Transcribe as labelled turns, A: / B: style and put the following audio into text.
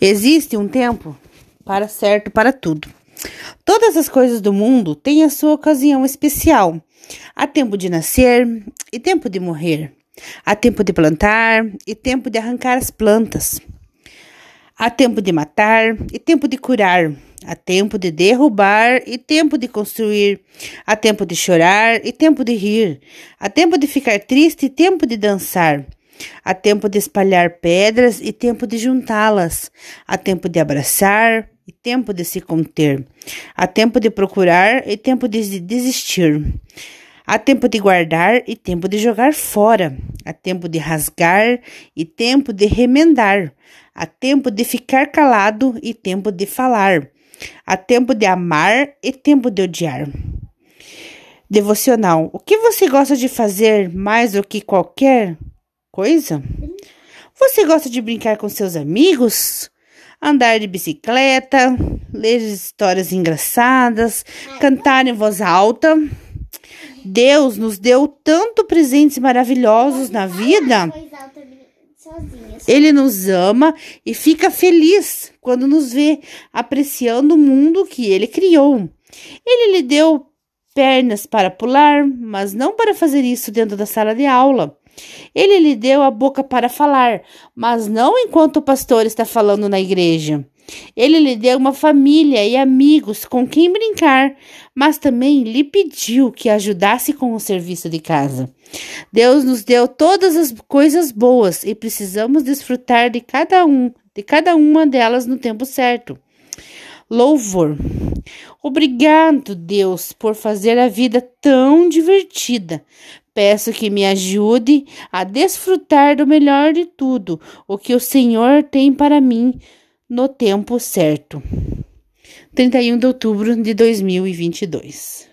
A: Existe um tempo para certo para tudo. Todas as coisas do mundo têm a sua ocasião especial. Há tempo de nascer e tempo de morrer. Há tempo de plantar e tempo de arrancar as plantas. Há tempo de matar e tempo de curar. Há tempo de derrubar e tempo de construir. Há tempo de chorar e tempo de rir. Há tempo de ficar triste e tempo de dançar. Há tempo de espalhar pedras e tempo de juntá-las. Há tempo de abraçar e tempo de se conter. Há tempo de procurar e tempo de desistir. Há tempo de guardar e tempo de jogar fora. Há tempo de rasgar e tempo de remendar. Há tempo de ficar calado e tempo de falar. Há tempo de amar e tempo de odiar. Devocional. O que você gosta de fazer mais do que qualquer coisa? Você gosta de brincar com seus amigos? Andar de bicicleta? Ler histórias engraçadas? Cantar em voz alta? Deus nos deu tanto presentes maravilhosos na vida. Ele nos ama e fica feliz quando nos vê apreciando o mundo que ele criou. Ele lhe deu pernas para pular, mas não para fazer isso dentro da sala de aula. Ele lhe deu a boca para falar, mas não enquanto o pastor está falando na igreja. Ele lhe deu uma família e amigos com quem brincar, mas também lhe pediu que ajudasse com o serviço de casa. Deus nos deu todas as coisas boas e precisamos desfrutar de cada um, de cada uma delas no tempo certo. Louvor. Obrigado, Deus, por fazer a vida tão divertida. Peço que me ajude a desfrutar do melhor de tudo, o que o Senhor tem para mim no tempo certo. 31 de outubro de 2022.